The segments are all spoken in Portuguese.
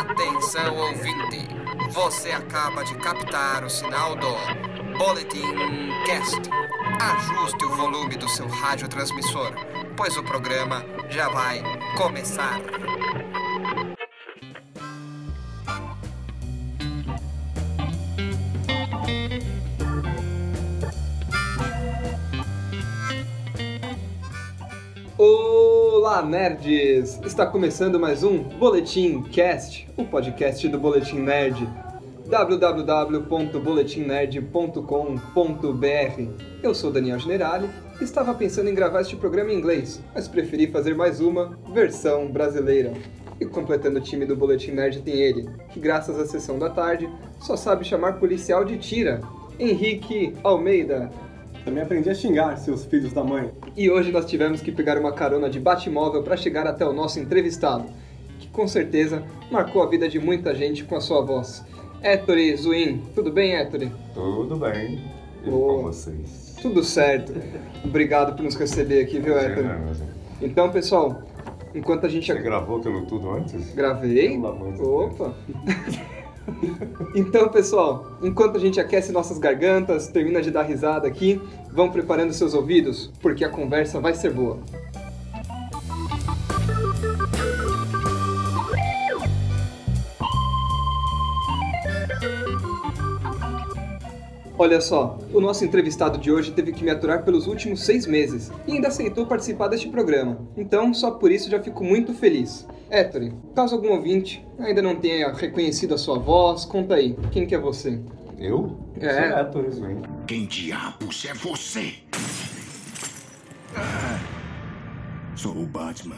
Atenção ouvinte, você acaba de captar o sinal do Boletim Cast. Ajuste o volume do seu radiotransmissor, pois o programa já vai começar. Olá, nerds! Está começando mais um Boletim Cast, o podcast do Boletim Nerd www.boletimnerd.com.br. Eu sou Daniel Generali e estava pensando em gravar este programa em inglês, mas preferi fazer mais uma versão brasileira. E completando o time do Boletim Nerd tem ele, que graças à sessão da tarde só sabe chamar policial de tira, Henrique Almeida. Também aprendi a xingar seus filhos da mãe. E hoje nós tivemos que pegar uma carona de Batmóvel para chegar até o nosso entrevistado, que com certeza marcou a vida de muita gente com a sua voz. Ettore Zuin, tudo bem, Ettore? Tudo bem. E Boa. com vocês? Tudo certo. Obrigado por nos receber aqui, viu? Você Então, pessoal, enquanto a gente gravou aquilo tudo antes? Gravei. Pelo amor de Opa! Então, pessoal, enquanto a gente aquece nossas gargantas, termina de dar risada aqui, vão preparando seus ouvidos, porque a conversa vai ser boa. Olha só, o nosso entrevistado de hoje teve que me aturar pelos últimos seis meses e ainda aceitou participar deste programa. Então, só por isso já fico muito feliz. Ettore, caso algum ouvinte ainda não tenha reconhecido a sua voz, conta aí, quem que é você? Eu? É. Sou Héctor Swing. Quem diabos é você? Ah, sou o Batman.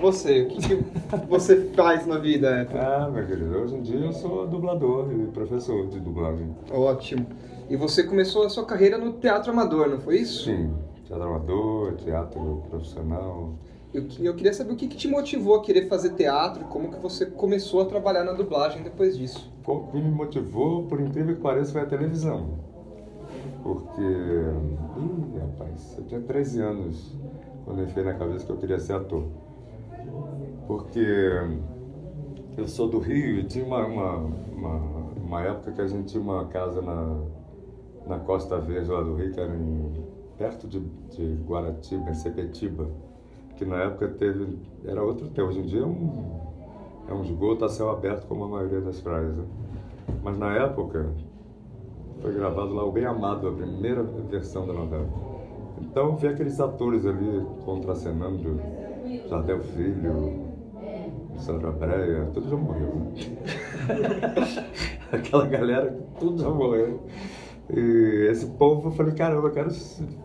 Você, o que, que você faz na vida, Ettore? Ah, meu querido, hoje em dia eu sou dublador e professor de dublagem. Ótimo. E você começou a sua carreira no teatro amador, não foi isso? Sim, teatro amador, teatro profissional. Eu, eu queria saber o que, que te motivou a querer fazer teatro, como que você começou a trabalhar na dublagem depois disso. O que me motivou, por incrível que pareça, foi a televisão. Porque, ih, rapaz, eu tinha 13 anos quando eu enfiei na cabeça que eu queria ser ator. Porque eu sou do Rio e tinha uma, uma, uma, uma época que a gente tinha uma casa na, na Costa Verde lá do Rio, que era em, perto de, de Guaratiba, em Sepetiba, que na época teve, era outro tempo. Hoje em dia é um, é um esgoto a céu aberto, como a maioria das praias. Né? Mas na época foi gravado lá o Bem Amado, a primeira versão da novela. Então vi aqueles atores ali contracenando, Jardel Filho, Sandra Breia, tudo já morreu. Né? Aquela galera, tudo já morreu. E esse povo, eu falei, caramba, eu quero.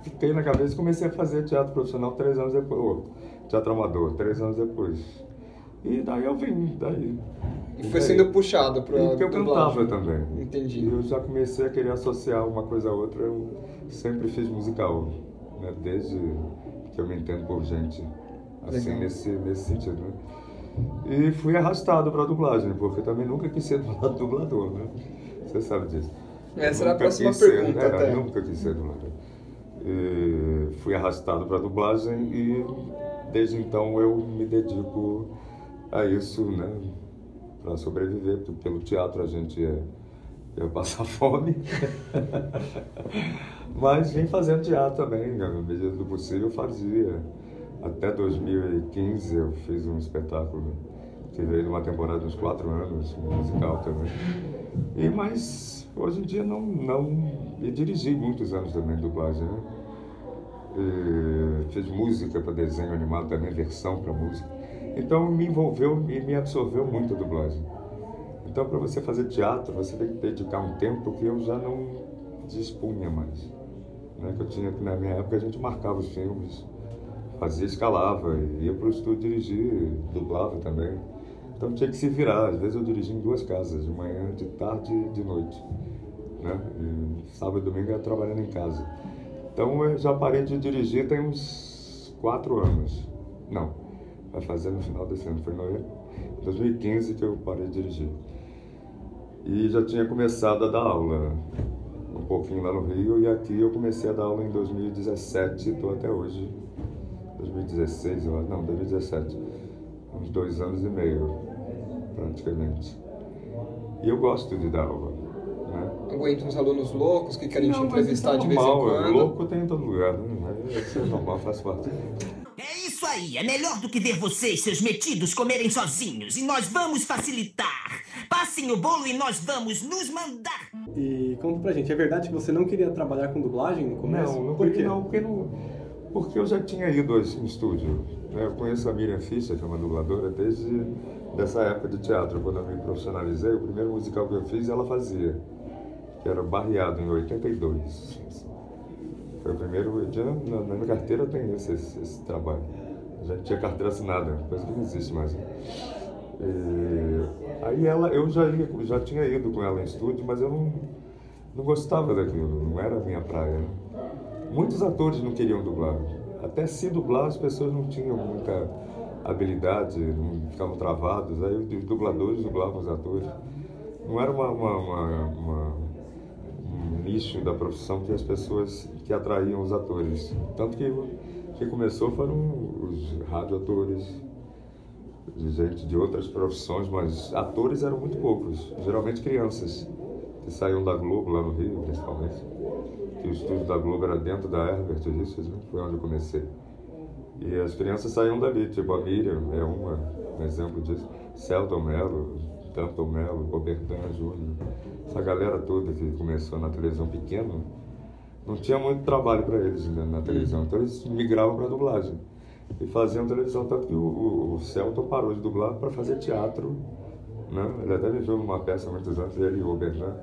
Fiquei na cabeça e comecei a fazer teatro profissional três anos depois. Ou, teatro amador, três anos depois. E daí eu vim, daí. E foi daí. sendo puxado para porque eu cantava também. Entendi. E eu já comecei a querer associar uma coisa a outra. Eu sempre fiz musical, né? Desde que eu me entendo por gente. Assim, Legal. nesse, nesse sentido, né? E fui arrastado para dublagem, porque também nunca quis ser dublador, né? Você sabe disso. Essa era a próxima ser- pergunta, era, até. Nunca quis ser dublador. E fui arrastado para dublagem e desde então eu me dedico a isso, né? Para sobreviver, porque pelo teatro a gente ia, ia passar fome. Mas vim fazendo teatro também, na medida do possível eu fazia. Até 2015 eu fiz um espetáculo que de uma temporada de uns quatro anos, musical também. E, mas hoje em dia não, não. E dirigi muitos anos também dublagem, né? E fiz música para desenho animado também, versão para música. Então me envolveu e me absorveu muito a dublagem. Então para você fazer teatro, você tem que dedicar um tempo que eu já não dispunha mais. Né? Que eu tinha, na minha época a gente marcava os filmes, fazia, escalava, ia para o estúdio dirigir, dublava também. Então tinha que se virar. Às vezes eu dirigia em duas casas, de manhã, de tarde e de noite. Né? E sábado e domingo eu ia trabalhando em casa. Então eu já parei de dirigir tem uns quatro anos. Não, vai fazer no final desse ano, foi em 2015 que eu parei de dirigir. E já tinha começado a dar aula um pouquinho lá no Rio e aqui eu comecei a dar aula em 2017 e estou até hoje, 2016, eu acho. Não, 2017. Uns dois anos e meio, praticamente. E eu gosto de dar aula. Né? Aguenta uns alunos loucos que querem te Não, isso entrevistar é de vez em normal, quando. Louco tem em todo lugar, né? Mas Isso é normal, faz parte. É isso aí, é melhor do que ver vocês, seus metidos, comerem sozinhos. E nós vamos facilitar. Passem o bolo e nós vamos nos mandar. E conta pra gente, é verdade que você não queria trabalhar com dublagem no começo? Não, não Por porque quê? não, porque não. Porque eu já tinha ido em estúdio. né? Eu conheço a Miriam Fischer, que é uma dubladora, desde dessa época de teatro, quando eu me profissionalizei. O primeiro musical que eu fiz, ela fazia, que era Barreado, em 82. Foi o primeiro. já Na, na minha carteira tem esse, esse, esse trabalho. Gente tinha carteira assinada, coisa que não existe mais. E, aí ela, eu já, ia, já tinha ido com ela em estúdio, mas eu não, não gostava daquilo, não era a minha praia. né? Muitos atores não queriam dublar. Até se dublar, as pessoas não tinham muita habilidade, não ficavam travados. Aí os dubladores dublavam os atores. Não era uma, uma- uma- uma- um nicho da profissão que as pessoas que atraíam os atores. Tanto que o que começou foram os radioatores, gente de outras profissões, mas atores eram muito poucos, geralmente crianças, que saíam da Globo, lá no Rio, principalmente. Que o estúdio da Globo era dentro da Herbert né? foi onde eu comecei. E as crianças saíam dali, tipo a Miriam é uma, um exemplo disso. Celton Mello, Danton Mello, Robertan Júnior, essa galera toda que começou na televisão pequena, não tinha muito trabalho para eles né, na televisão, então eles migravam para dublagem e faziam televisão, tanto que o, o, o Celton parou de dublar para fazer teatro, né? ele até viveu numa peça há muitos anos, ele e o Robertan,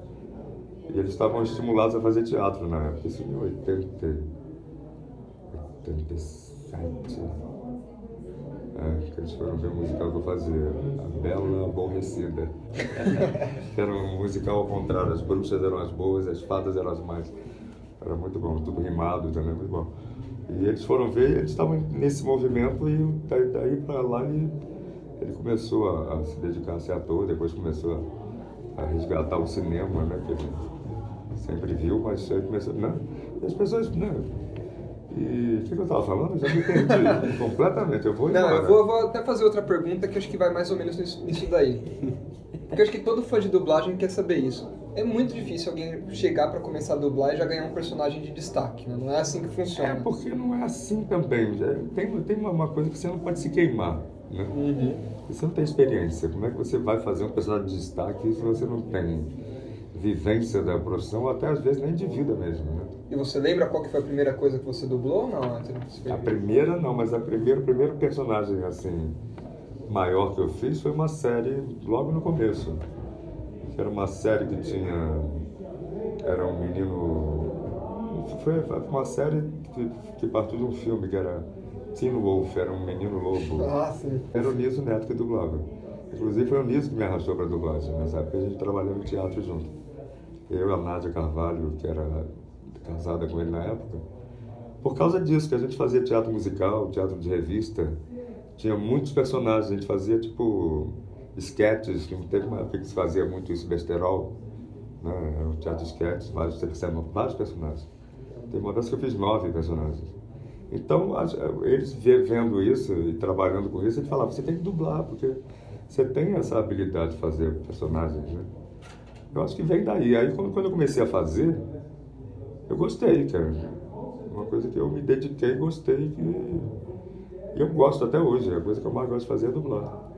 e eles estavam estimulados a fazer teatro na época, isso em 80, 87. É, que eles foram ver o musical que eu fazia, A Bela Aborrecida. era um musical ao contrário, as bruxas eram as boas, as fadas eram as mais. Era muito bom, tudo rimado também, muito bom. E eles foram ver, eles estavam nesse movimento e daí, daí para lá ele, ele começou a, a se dedicar a ser ator, depois começou a, a resgatar o cinema, né? Que ele sempre viu, mas aí começou. Né? E as pessoas. Né? E o que, eu estava falando? Eu já me perdi completamente. Eu vou Não, eu vou, vou até fazer outra pergunta que acho que vai mais ou menos nisso, nisso daí. Porque acho que todo fã de dublagem quer saber isso. É muito difícil alguém chegar pra começar a dublar e já ganhar um personagem de destaque, né? Não é assim que funciona. É porque não é assim também. É, Tem, tem uma, uma coisa que você não pode se queimar. Né? Uhum. Você não tem experiência. Como é que você vai fazer um personagem de destaque se você não tem vivência da profissão, até às vezes nem de vida mesmo? Né? E você lembra qual que foi a primeira coisa que você dublou ou não? A primeira não, mas a primeira, o primeiro personagem assim maior que eu fiz foi uma série logo no começo. Que era uma série que tinha. Era um menino. Foi uma série que, que partiu de um filme que era Teen Wolf, era um menino lobo. Ah, sim. Era o Niso Neto que dublava. Inclusive foi o Niso que me arrastou para dublagem. Época a gente trabalhava no teatro junto. Eu e a Nádia Carvalho, que era casada com ele na época. Por causa disso, que a gente fazia teatro musical, teatro de revista, tinha muitos personagens, a gente fazia tipo sketches, que teve uma época que se fazia muito isso, besterol, né? Era um teatro de sketches, vários, vários personagens. Teve uma vez que eu fiz nove personagens. Então, eles ve- vendo isso e trabalhando com isso, eles falavam, você tem que dublar, porque você tem essa habilidade de fazer personagens, né? Eu acho que vem daí. Aí, quando, quando eu comecei a fazer, eu gostei, cara. Uma coisa que eu me dediquei gostei, e eu gosto até hoje. A coisa que eu mais gosto de fazer é dublar.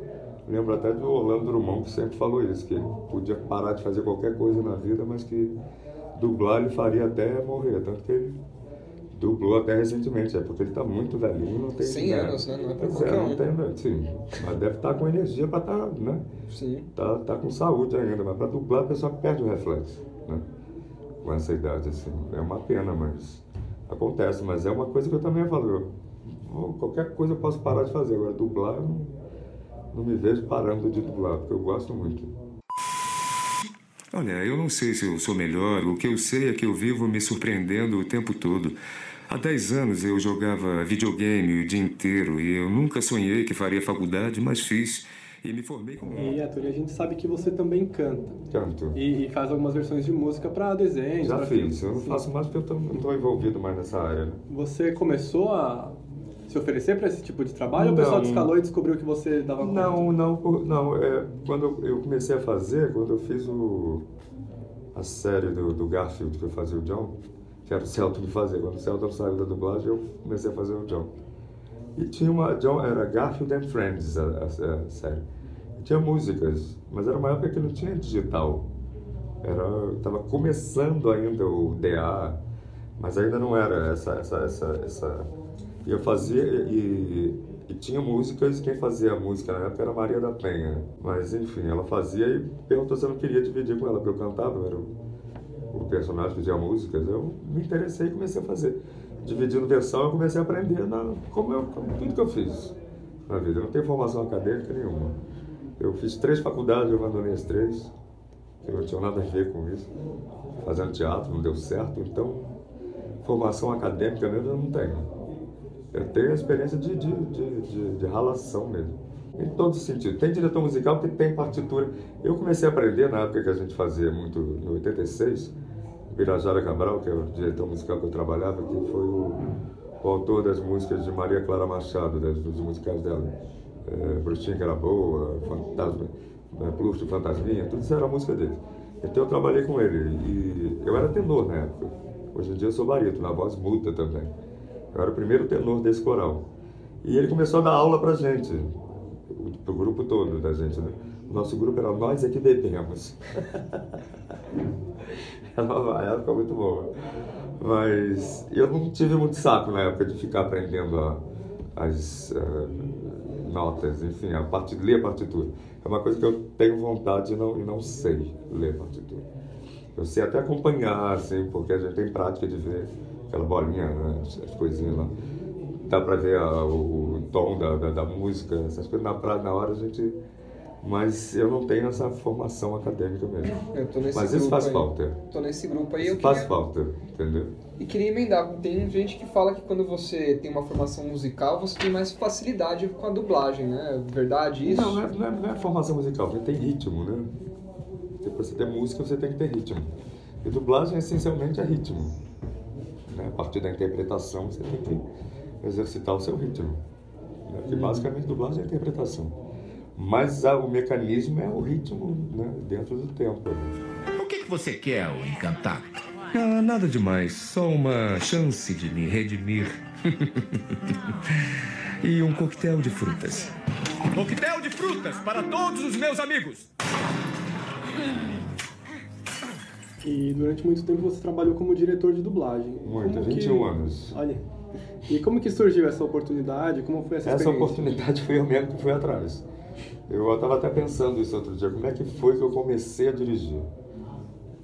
Lembro até do Orlando Drummond, que sempre falou isso, que ele podia parar de fazer qualquer coisa na vida, mas que dublar ele faria até morrer. Tanto que ele dublou até recentemente, é porque ele está muito velhinho, não tem... 100 anos, né? Não é pra Pois qualquer é, um. não tem, né? sim. Mas deve estar com energia para estar, né? Sim. Tá, tá com saúde ainda, mas para dublar a pessoa perde o reflexo, né? Com essa idade, assim. É uma pena, mas acontece. Mas é uma coisa que eu também falo. eu- qualquer coisa eu posso parar de fazer. Agora, dublar, eu não, não me vejo parando de dublar, porque eu gosto muito. Olha, eu não sei se eu sou melhor. O que eu sei é que eu vivo me surpreendendo o tempo todo. Há 10 anos eu jogava videogame o dia inteiro e eu nunca sonhei que faria faculdade, mas fiz e me formei como. E, Arthur, a gente sabe que você também canta. Canto. E, e faz algumas versões de música para desenhos. Já pra fiz. filmes. Eu não faço mais porque eu tô- não estou envolvido mais nessa área. né? Você começou a se oferecer para esse tipo de trabalho ou o pessoal Não. te escalou e descobriu que você dava conta? Não, não, não. É, quando eu comecei a fazer, quando eu fiz o, a série do, do Garfield que eu fazia o John, que era o Celton que fazia. Quando o Celton saiu da dublagem, eu comecei a fazer o John. E tinha uma. John, era Garfield and Friends a, a- a série. E tinha músicas, mas era uma época que não tinha digital. Era, tava começando ainda o DA, mas ainda não era essa essa essa, essa e eu fazia e, e tinha músicas, quem fazia a música na época era Maria da Penha. Mas enfim, ela fazia e perguntou se eu não queria dividir com ela, porque eu cantava, era o, personagem fazia músicas. Eu me interessei e comecei a fazer. Dividindo versão, eu comecei a aprender na, como, eu, como tudo que eu fiz na vida. Eu não tenho formação acadêmica nenhuma. Eu fiz três faculdades, eu abandonei as três, que não tinham nada a ver com isso. Fazendo teatro, não deu certo, então formação acadêmica mesmo eu não tenho. Eu tenho a experiência de, de, de, de, de ralação mesmo. Em todo sentido. Tem diretor musical que tem partitura. Eu comecei a aprender na época que a gente fazia muito, em 86, Birajara Cabral, que é o diretor musical que eu trabalhava, que foi o, o autor das músicas de Maria Clara Machado, das, dos musicais dela. É, Bruxinha que era boa, Fantasma, é, Pluto, Fantasminha, tudo isso era música dele. Então eu trabalhei com ele. E eu era tenor na época. Hoje em dia eu sou barítono, na voz muda também. Eu era o primeiro tenor desse coral. E ele começou a dar aula pra gente, pro grupo todo da gente, né? O nosso grupo era Nós é que Bebemos. Era uma época muito boa. Mas eu não tive muito saco na época de ficar aprendendo a- as eh, notas, enfim, a parte, ler a partitura. É uma coisa que eu tenho vontade e não, e não sei ler a partitura. Eu sei até acompanhar, assim, porque a gente tem prática de ver aquela bolinha, né, as coisinhas lá. Dá pra ver a- o, tom da, da, da música, essas coisas na, pra- na hora a gente. Mas eu não tenho essa formação acadêmica mesmo. Eu Mas isso faz aí. falta. Tô nesse grupo aí. Eu Isso faz queria, falta, entendeu? E queria emendar. Tem gente que fala que quando você tem uma formação musical, você tem mais facilidade com a dublagem, né? Verdade isso? Não, não é, não é- não é formação musical, você tem ritmo, né? Porque pra você ter música, você tem que ter ritmo. E dublagem, essencialmente, é ritmo. Né? A partir da interpretação, você tem que exercitar o seu ritmo. Né? Porque, basicamente, dublagem é interpretação. Mas ah, o mecanismo é o ritmo né? dentro do tempo. né? O que, que você quer, ô encantado? Ah, nada demais. Só uma chance de me redimir. e um coquetel de frutas. Coquetel de frutas para todos os meus amigos. E durante muito tempo você trabalhou como diretor de dublagem. Muito, Como que- 21 anos. Olha. E como que surgiu essa oportunidade? Como foi essa Essa oportunidade foi eu mesmo que fui atrás. Eu estava até pensando isso outro dia, como é que foi que eu comecei a dirigir?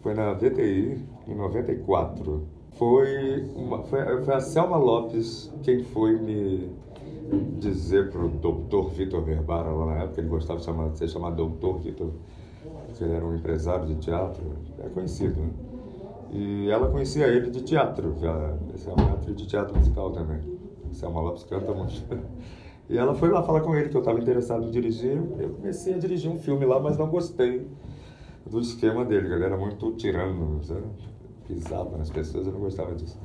Foi na VTI, em 94. Foi, uma, foi, foi a Selma Lopes quem foi me dizer pro doutor Vitor Verbara, lá na época, ele gostava de, chamar, de ser chamado doutor Vitor, porque ele era um empresário de teatro, é conhecido, né? E ela conhecia ele de teatro, já, essa é uma atriz de teatro musical também. Selma Lopes canta muito. E ela foi lá falar com ele que eu estava interessado em dirigir. Eu comecei a dirigir um filme lá, mas não gostei do esquema dele, ele era muito tirano, sabe? pisava nas pessoas, eu não gostava disso.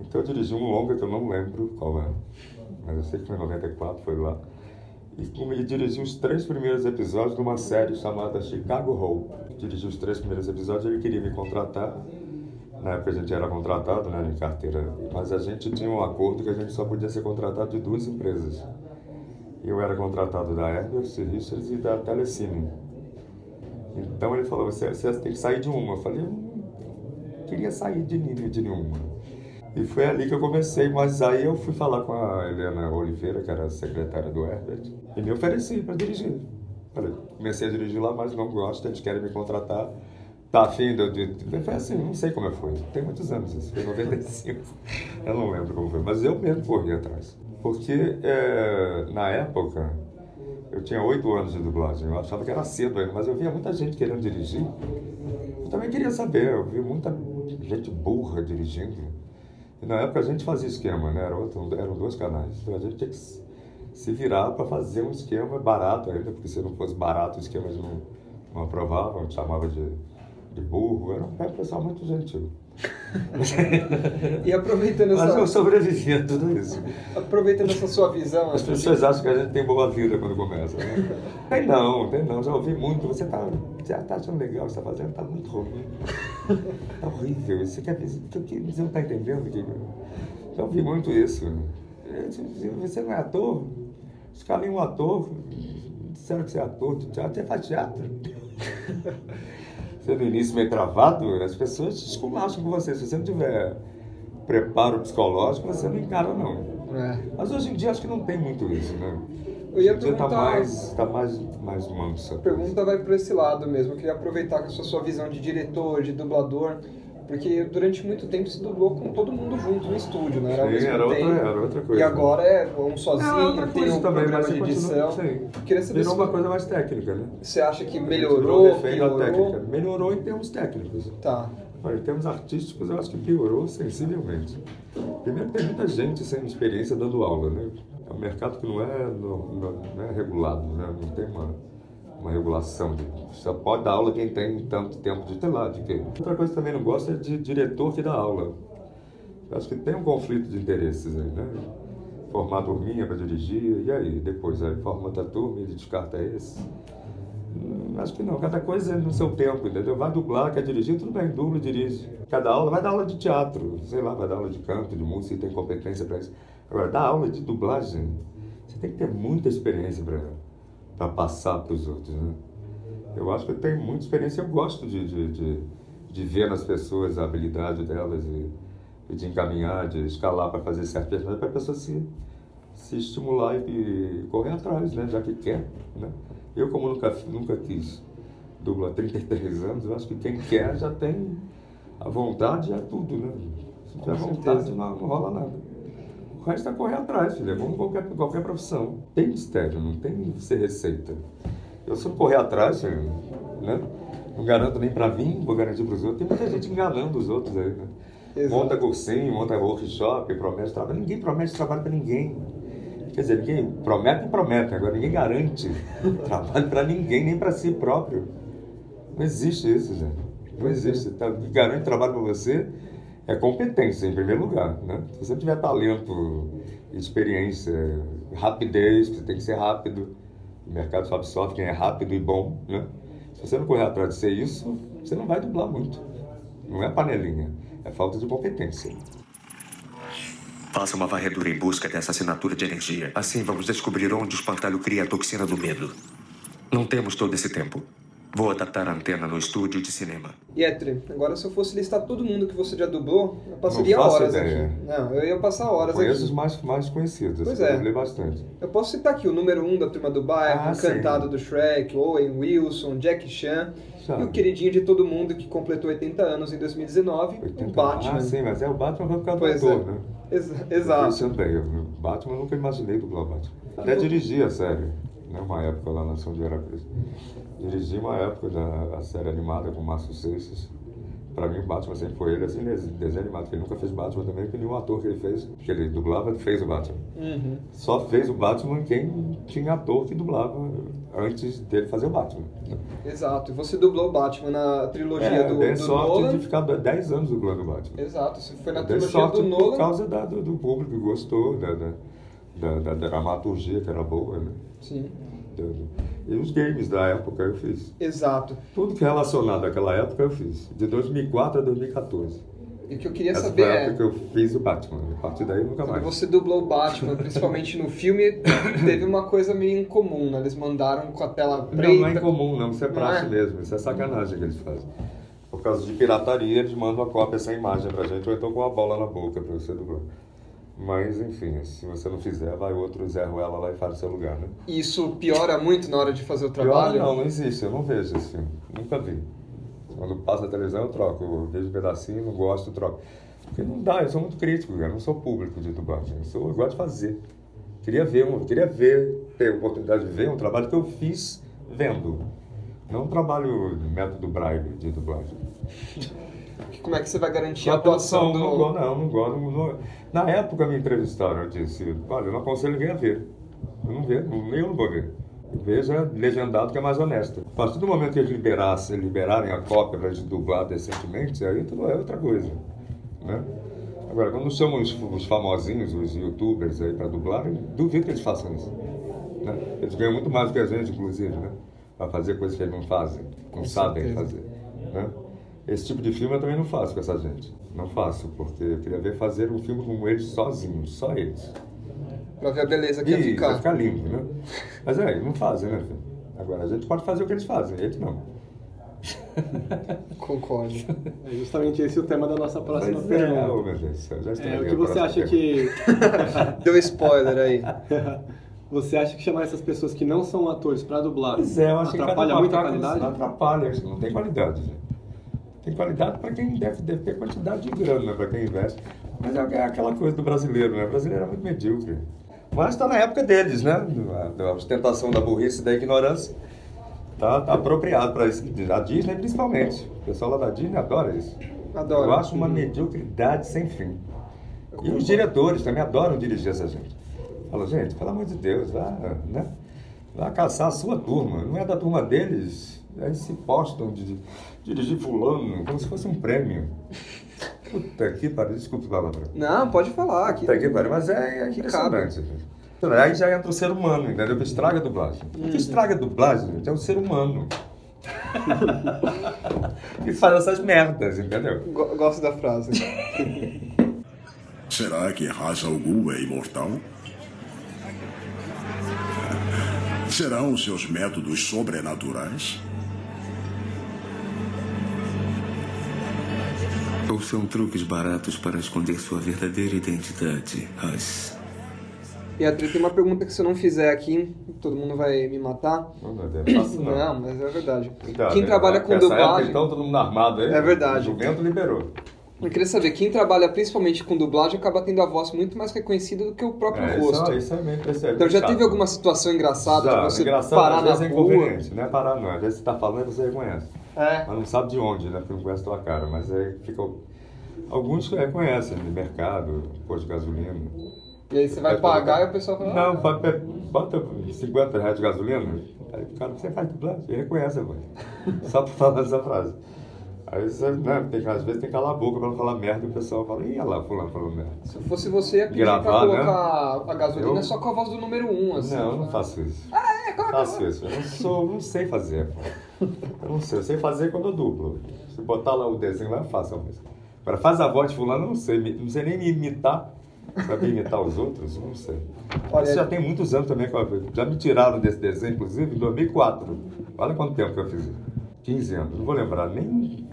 Então eu dirigi um longa que eu não lembro qual era, mas eu sei que foi em 94, foi lá. E, e dirigi os três primeiros episódios de uma série chamada Chicago Hope. Dirigi os três primeiros episódios, ele queria me contratar. Na época a gente era contratado, né, em carteira, mas a gente tinha um acordo que a gente só podia ser contratado de duas empresas. Eu era contratado da Herbert Richards e da Telecine. Então ele falou, você, você tem que sair de uma. Eu falei, eu não queria sair de, de nenhuma. E foi ali que eu comecei, mas aí eu fui falar com a Helena Oliveira, que era a secretária do Herbert, e me ofereci para dirigir. Falei, comecei a dirigir lá, mas não gosto, eles querem me contratar. Tá afim de, de, de... Foi assim, não sei como foi. Tem muitos anos isso, foi em 95. eu não lembro como foi, mas eu mesmo corri atrás. Porque é, na época, eu tinha oito anos de dublagem, eu achava que era cedo ainda, mas eu via muita gente querendo dirigir. Eu também queria saber, eu vi muita gente burra dirigindo. E na época a gente fazia esquema, né? Era outro, eram dois canais. Então a gente tinha que se se virar para fazer um esquema barato ainda, porque se não fosse barato o esquema eles não, não aprovavam, chamava de, de burro. Era um pessoal muito gentil. E aproveitando Mas eu sobrevivi a tudo isso. aproveitando essa sua visão, As pessoas acham que a gente tem boa vida quando começa. Né? Tem não, tem não. Já ouvi muito. Você tá, já tá achando legal o que você tá fazendo, tá muito ruim. Tá horrível. Você quer dizer, você não tá entendendo? Que... Já ouvi muito isso. Você não é ator? Os caras nem um ator. Disseram que você é ator de teatro, você faz teatro. No início meio travado, as pessoas esculacham com você. Se você não tiver preparo psicológico, você não encara não. É. Mas hoje em dia acho que não tem muito isso, né? Eu ia tá perguntar- mais, tá mais, mais manso. A pergunta vai para esse lado mesmo. Eu queria aproveitar com essa sua visão de diretor, de dublador, porque durante muito tempo se dublou com todo mundo junto no estúdio, né? Era Sim, era outra- era outra coisa. E agora é um sozinho, É outra tem coisa um também, programa de edição. sim. Queria saber Virou se uma coisa mais técnica, né? você acha que melhorou, piorou. técnica. Melhorou em termos técnicos. Tá. Mas em termos artísticos, eu acho que piorou sensivelmente. Primeiro, tem muita gente sem experiência dando aula, né? É um mercado que não é, não, não- não é regulado, né? Não tem uma, uma regulação. De, só pode dar aula quem tem tanto tempo de, sei lá, de. Outra coisa que também não gosto é de diretor que dá aula. Eu acho que tem um conflito de interesses aí, né? Formar a turminha para dirigir, e aí? Depois, aí forma outra turma e descarta esse. Hum, Acho que não, cada coisa é no seu tempo, entendeu? Vai dublar, quer dirigir, tudo bem, dubla e dirige. Cada aula, vai dar aula de teatro, sei lá, vai dar aula de canto, de música, tem competência para isso. Agora, dar aula de dublagem, você tem que ter muita experiência para passar para os outros, né? Eu acho que eu tenho muita experiência, eu gosto de, de, de, de ver nas pessoas a habilidade delas e, e de encaminhar, de escalar para fazer certas personagens, para a pessoa se, se estimular e, e correr atrás, né? Já que quer, né? Eu, como nunca, nunca quis dublar há 33 anos, eu acho que quem quer já tem a vontade, é tudo, né? Se tiver vontade, não, não rola nada. O resto é correr atrás, filho. É como qualquer, qualquer profissão. Tem mistério, não tem ser receita. Eu se eu correr atrás, filho, né? Não garanto nem pra mim, vou garantir pros outros. Tem muita gente enganando os outros aí, né? Exato. Monta cursinho, monta workshop, promete trabalho. Ninguém promete trabalho pra ninguém. Quer dizer, ninguém promete e promete, agora ninguém garante trabalho pra ninguém, nem pra si próprio. Não existe isso, gente. Não existe. Tá- garante trabalho pra você é competência, em primeiro lugar. Né? Se você tiver talento, experiência, rapidez, você tem que ser rápido. O mercado só absorve quem é rápido e bom. Né? Se você não correr atrás de ser isso, você não vai dublar muito. Não é panelinha, é falta de competência. Faça uma varredura em busca dessa assinatura de energia. Assim vamos descobrir onde o espantalho cria a toxina do medo. Não temos todo esse tempo. Vou adaptar a antena no estúdio de cinema. Yetri, agora se eu fosse listar todo mundo que você já dublou, eu passaria Não horas ideia. aqui. Não, eu ia passar horas Conheço os aqui. mais, mais conhecidos, Pois eu é. dublei bastante. Eu posso citar aqui o número 1 um da Turma do Bairro, Ah, o sim. Cantado do Shrek, Owen Wilson, Jack Chan Sabe. e o queridinho de todo mundo que completou 80 anos em 2019, o 80. Batman. Ah, sim, mas é o Batman vai ficar do Pois ator, é. né? Exa- Exato. Bale. O Batman eu nunca imaginei dublar o Batman. Até dirigi a série, né? Uma época lá na Ação de Veracruz. Dirigi uma época da a série animada com o Márcio Seixas. Pra mim o Batman sempre foi ele, assim, des- desenho animado, porque ele nunca fez Batman também, porque nenhum ator que ele fez, que ele dublava, fez o Batman. Uhum. Só fez o Batman quem tinha ator que dublava antes dele fazer o Batman. Exato. E você dublou o Batman na trilogia É, do, dei do sorte Nolan. de ficar 10 anos dublando o Batman. Exato. Você foi na Dei trilogia do por Nolan. causa da- do, do público que gostou, da, da, da, da dramaturgia que era boa, né? Sim. E os games da época eu fiz. Exato. Tudo que é relacionado àquela época eu fiz. De 2004 a 2014. E o que eu queria Essa saber foi a é... época que eu fiz o Batman. A partir daí nunca Quando mais. você dublou o Batman, principalmente no filme, teve uma coisa meio incomum, né? Eles mandaram com a tela preta. Não, não é incomum, não. Isso é praxe é? mesmo. Isso é sacanagem que eles fazem. Por causa de pirataria, eles mandam a cópia sem imagem pra gente, ou então com a bola na boca pra você dublar. Mas, enfim, se você não fizer, vai outro Zé Ruela lá e faz o seu lugar, né? Isso piora muito na hora de fazer o trabalho? não, não existe. Eu não vejo esse filme. Nunca vi. Quando passa na televisão, eu troco. Eu vejo um pedacinho, não gosto, troco. Porque não dá, eu sou muito crítico. Eu não sou público de dublagem. Eu, sou, eu gosto de fazer. Queria ver, um, queria ver, ter a oportunidade de ver um trabalho que eu fiz vendo. Não um trabalho método braille de dublagem. Como é que você vai garantir a atuação do... não, não, não gosto. não- não- Na época me entrevistaram, eu disse, olha, eu não aconselho ninguém a ver. Eu não vejo, nem eu não vou ver. Veja legendado que é mais honesto. A partir do momento que eles liberassem, liberarem a cópia para gente dublar decentemente, aí tudo é outra coisa. Né? Agora, quando chamam os, os famosinhos, os youtubers aí para dublar, duvido que eles façam isso. Né? Eles ganham muito mais do que a gente, inclusive, né? Para fazer coisas que eles não fazem, não Com sabem certeza. fazer. Né? Esse tipo de filme eu também não faço com essa gente. Não faço, porque eu queria ver fazer um filme com eles sozinhos, só eles. Pra ver a beleza que ia Isso, ficar. vai ficar lindo, né? Mas é, eles não fazem, né, filho? Agora, a gente pode fazer o que eles fazem, eles não. Concordo. É justamente esse o tema da nossa próxima Mas é, pergunta. oh, meu Deus É, o que a você acha pergunta. que. Deu spoiler aí. Você acha que chamar essas pessoas que não são atores pra dublar é, eu acho que atrapalha muito a qualidade? Não atrapalha, não tem qualidade. gente. Tem qualidade para quem deve, deve ter quantidade de grana, para quem investe. Mas é é aquela coisa do brasileiro, né? O brasileiro é muito medíocre. Mas está na época deles, né? Da- ostentação da burrice e da ignorância. Tá, tá apropriado para isso. A Disney, principalmente. O pessoal lá da Disney adora isso. Adoro. Eu acho uma mediocridade sem fim. E os diretores também adoram dirigir essa gente. Fala, gente, pelo amor de Deus, vá, né? Vá caçar a sua turma. Não é da turma deles. Aí se postam de, de dirigir fulano como se fosse um prêmio. Puta que pariu, desculpe a palavra. Não, pode falar. Aqui. Puta que pariu, mas é, é impressionante. gente. Então, Aí já entra o ser humano, entendeu? Que estraga a dublagem. O que estraga a dublagem, gente, é o ser humano. que faz essas merdas, entendeu? Go- Gosto da frase. Será que Ra's al Ghul é imortal? Serão seus métodos sobrenaturais? Ou são truques baratos para esconder sua verdadeira identidade, Russ? E a tem uma pergunta que se eu não fizer aqui, todo mundo vai me matar. Não, não é fácil, não. Não, mas é verdade. Cuidado, Quem né? trabalha com Nessa época, dublagem. então, todo mundo armado aí. É verdade. O jumento liberou. Eu queria saber, quem trabalha principalmente com dublagem acaba tendo a voz muito mais reconhecida do que o próprio É, rosto. Isso, isso é meio percebível. Então já teve alguma situação engraçada Já, de você engraçado, parar às na vezes é rua? inconveniente, não é parar não. Às vezes você tá falando e você reconhece. É. Mas não sabe de onde, né? Porque não conhece a tua cara. Mas aí fica... Alguns reconhecem, no mercado, posto de gasolina. E aí você vai pagar e o pessoal fala. Não, "Ah, pa- bota 50 reais de gasolina. Aí o cara, você faz dublagem, ele reconhece voz. Só por falar essa frase. Aí você, né, tem, às vezes tem que calar a boca pra não falar merda e o pessoal fala, ih, olha lá, fulano falando merda. Se eu fosse você, ia pedir Gravar, pra né? colocar a gasolina Eu- só com a voz do número 1, um, assim. Não, eu não faço isso. Ah, é, claro. faço isso. Eu não sou, não sei fazer. pô. Eu não sei, eu sei fazer quando eu duplo. Se botar lá o desenho lá, eu faço música. Agora, faz a voz de fulano, eu não sei. Não sei nem me imitar. Saber imitar os outros? Não sei. Olha- Isso já tem muitos anos também. que eu- Já me tiraram desse desenho, inclusive, em 2004. Olha quanto tempo que eu fiz isso. 15 anos. Não vou lembrar nem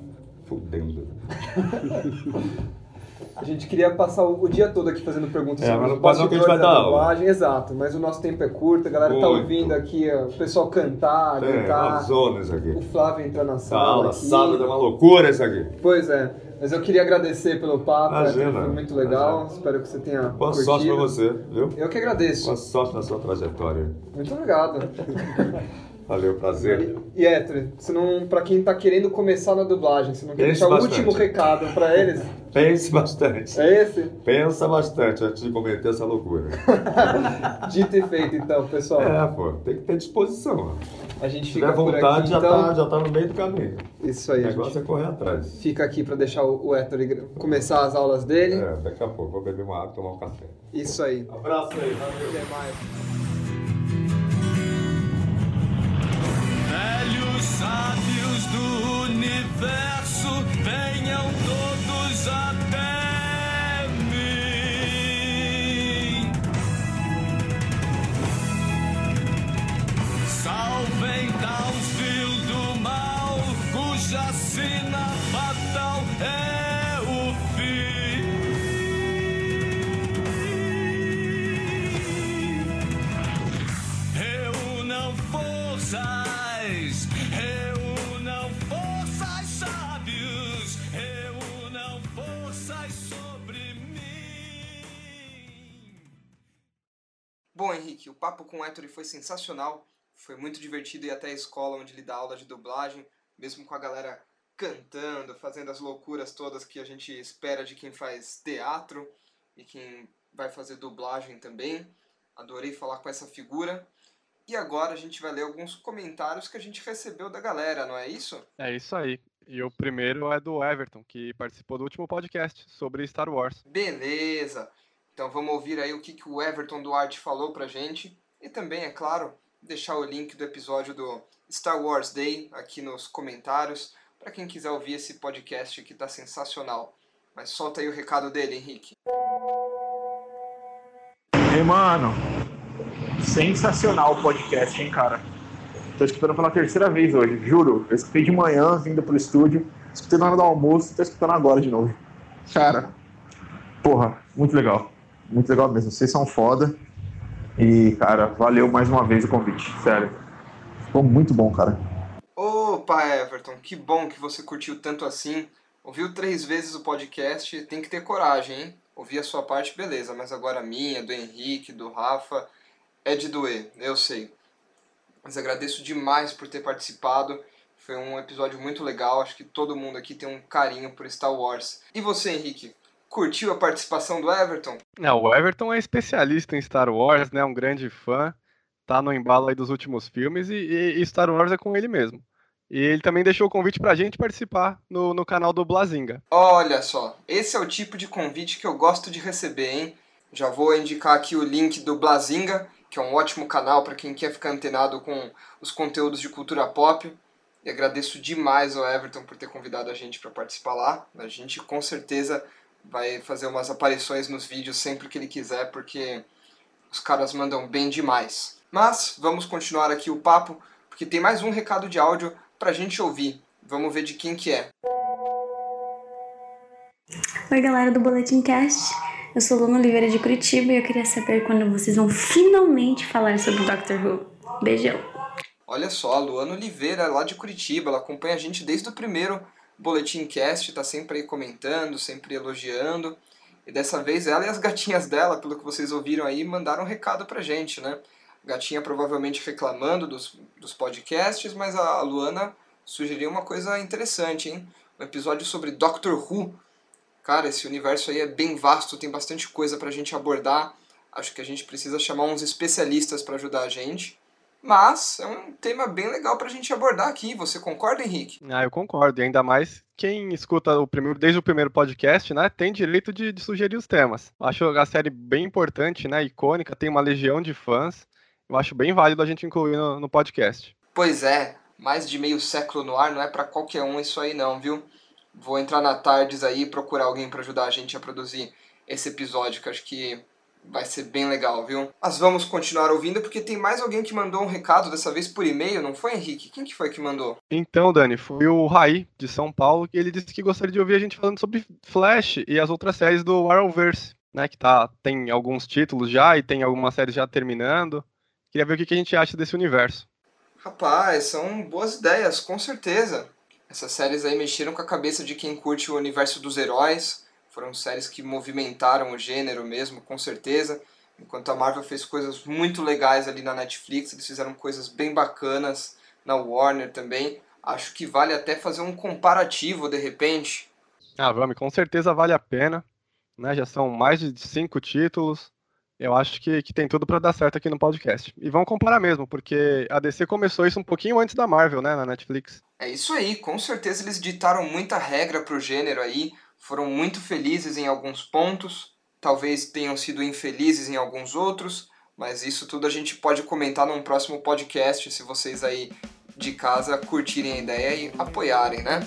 fudendo. A gente queria passar o, o dia todo aqui fazendo perguntas É, sobre mas os não pode não que a gente vai bastidores dar da dublagem. Exato, mas o nosso tempo é curto, a galera tá Muito. ouvindo aqui ó, o pessoal cantar, É, gritar. uma zona isso aqui. O Flávio entrar na Essa sala. aula, aqui. sábado é uma loucura isso aqui. Pois é, mas eu queria agradecer pelo papo, Imagina, Héctor, foi muito legal. Espero que você tenha Boa curtido. sorte pra você, viu? Eu que agradeço. Boa sorte na sua trajetória. Muito obrigado. Valeu, prazer. E Héctor, se não, pra quem tá querendo começar na dublagem, se não quer Pense deixar o bastante. último recado pra eles, Pense bastante. é esse? Pensa bastante antes de cometer essa loucura. Dito e feito, então, pessoal. É, pô, tem que ter disposição. A gente Se fica tiver vontade, aqui, já, então. tá, já tá no meio do caminho. Isso O aí, a negócio é correr atrás. fica aqui pra deixar o o começar as aulas dele. É, daqui a pouco vou beber uma água e tomar um café. Isso aí. Abraço aí, valeu. Até mais. Do universo, venham todos até mim. Salvem Townsville do mal, cuja sina fatal é o fim. Reúnam forças, Bom, Henrique, o papo com o Héctor foi sensacional. Foi muito divertido ir até a escola onde ele dá aula de dublagem, mesmo com a galera cantando, fazendo as loucuras todas que a gente espera de quem faz teatro e quem vai fazer dublagem também. Adorei falar com essa figura. E agora a gente vai ler alguns comentários que a gente recebeu da galera, não é isso? É isso aí. E o primeiro é do Everton, que participou do último podcast sobre Star Wars. Beleza! Então vamos ouvir aí o que, que o Everton Duarte falou pra gente. E também, é claro, deixar o link do episódio do Star Wars Day aqui nos comentários, para quem quiser ouvir esse podcast que tá sensacional. Mas solta aí o recado dele, Henrique. Ei, mano, sensacional o podcast, hein, cara. Tô escutando pela terceira vez hoje, juro. Eu escutei de manhã, vindo pro estúdio, escutei na hora do almoço, tô escutando agora de novo. Cara, porra, muito legal. Muito legal mesmo. Vocês são foda. E, cara, valeu mais uma vez o convite, sério. Ficou muito bom, cara. Opa, Everton, que bom que você curtiu tanto assim. Ouviu três vezes o podcast, tem que ter coragem, hein? Ouvir a sua parte, beleza, mas agora a minha, do Henrique, do Rafa, é de doer, eu sei. Mas agradeço demais por ter participado. Foi um episódio muito legal. Acho que todo mundo aqui tem um carinho por Star Wars. E você, Henrique? Curtiu a participação do Everton? Não, o Everton é especialista em Star Wars, né? Um grande fã. Tá no embalo aí dos últimos filmes e, e, e Star Wars é com ele mesmo. E ele também deixou o convite pra gente participar no, no canal do Blazinga. Olha só, esse é o tipo de convite que eu gosto de receber, hein? Já vou indicar aqui o link do Blazinga, que é um ótimo canal para quem quer ficar antenado com os conteúdos de cultura pop. E agradeço demais ao Everton por ter convidado a gente para participar lá. A gente com certeza vai fazer umas aparições nos vídeos sempre que ele quiser, porque os caras mandam bem demais. Mas vamos continuar aqui o papo, porque tem mais um recado de áudio pra gente ouvir. Vamos ver de quem que é. Oi, galera do Boletim Cast. Eu sou Luna Oliveira de Curitiba e eu queria saber quando vocês vão finalmente falar sobre o Doctor Who. Beijão. Olha só, a Luana Oliveira, lá de Curitiba, ela acompanha a gente desde o primeiro Boletim Cast, tá sempre aí comentando, sempre elogiando. E dessa vez ela e as gatinhas dela, pelo que vocês ouviram aí, mandaram um recado pra gente, né? Gatinha provavelmente reclamando dos, dos podcasts, mas a Luana sugeriu uma coisa interessante, hein? Um episódio sobre Doctor Who. Cara, esse universo aí é bem vasto, tem bastante coisa pra gente abordar. Acho que a gente precisa chamar uns especialistas para ajudar a gente. Mas é um tema bem legal pra gente abordar aqui. Você concorda, Henrique? Ah, eu concordo. E ainda mais quem escuta o primeiro, desde o primeiro podcast, né, tem direito de, de sugerir os temas. Acho a série bem importante, né, icônica, tem uma legião de fãs. Eu acho bem válido a gente incluir no, no podcast. Pois é, mais de meio século no ar não é para qualquer um isso aí não, viu? Vou entrar na Tardes aí e procurar alguém para ajudar a gente a produzir esse episódio, que acho que vai ser bem legal, viu? Mas vamos continuar ouvindo porque tem mais alguém que mandou um recado, dessa vez por e-mail, não foi, Henrique? Quem que foi que mandou? Então, Dani, foi o Raí, de São Paulo, que ele disse que gostaria de ouvir a gente falando sobre Flash e as outras séries do Arrowverse, né, que tá, tem alguns títulos já e tem algumas séries já terminando. Queria ver o que a gente acha desse universo. Rapaz, são boas ideias, com certeza. Essas séries aí mexeram com a cabeça de quem curte o universo dos heróis. Foram séries que movimentaram o gênero mesmo, com certeza. Enquanto a Marvel fez coisas muito legais ali na Netflix, eles fizeram coisas bem bacanas na Warner também. Acho que vale até fazer um comparativo de repente. Ah, vamos, com certeza vale a pena. Né? Já são mais de cinco títulos. Eu acho que, que tem tudo para dar certo aqui no podcast. E vamos comparar mesmo, porque a DC começou isso um pouquinho antes da Marvel, né, na Netflix. É isso aí, com certeza eles ditaram muita regra pro gênero aí, foram muito felizes em alguns pontos, talvez tenham sido infelizes em alguns outros, mas isso tudo a gente pode comentar num próximo podcast, se vocês aí de casa curtirem a ideia e apoiarem, né?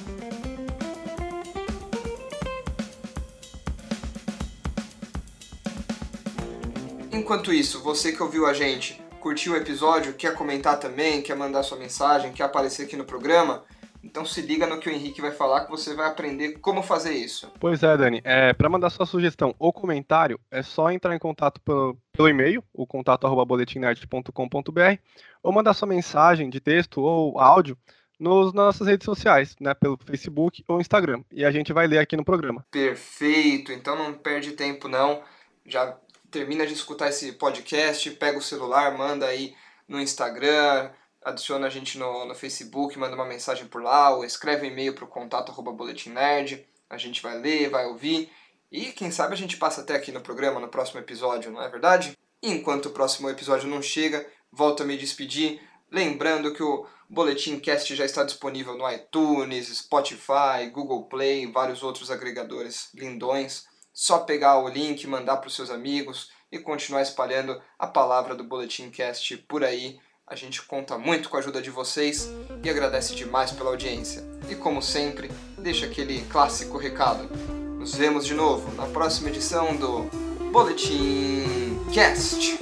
Enquanto isso, você que ouviu a gente, curtiu o episódio, quer comentar também, quer mandar sua mensagem, quer aparecer aqui no programa, então se liga no que o Henrique vai falar que você vai aprender como fazer isso. Pois é, Dani. É, para mandar sua sugestão ou comentário, é só entrar em contato pelo, pelo e-mail, o contato arroba boletimnerd.com.br, ou mandar sua mensagem de texto ou áudio nas nossas redes sociais, né, pelo Facebook ou Instagram. E a gente vai ler aqui no programa. Perfeito, então não perde tempo não. Já termina de escutar esse podcast, pega o celular, manda aí no Instagram, adiciona a gente no, no Facebook, manda uma mensagem por lá, ou escreve um e-mail para o contato arroba boletim nerd, a gente vai ler, vai ouvir, e quem sabe a gente passa até aqui no programa, no próximo episódio, não é verdade? Enquanto o próximo episódio não chega, volto a me despedir, lembrando que o Boletim Cast já está disponível no iTunes, Spotify, Google Play e vários outros agregadores lindões. Só pegar o link, mandar para os seus amigos e continuar espalhando a palavra do Boletim Cast por aí. A gente conta muito com a ajuda de vocês e agradece demais pela audiência. E como sempre, deixa aquele clássico recado. Nos vemos de novo na próxima edição do Boletim Cast.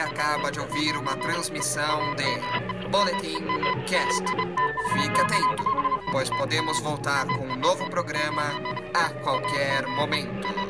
Acaba de ouvir uma transmissão de Boletim Cast. Fique atento, pois podemos voltar com um novo programa a qualquer momento.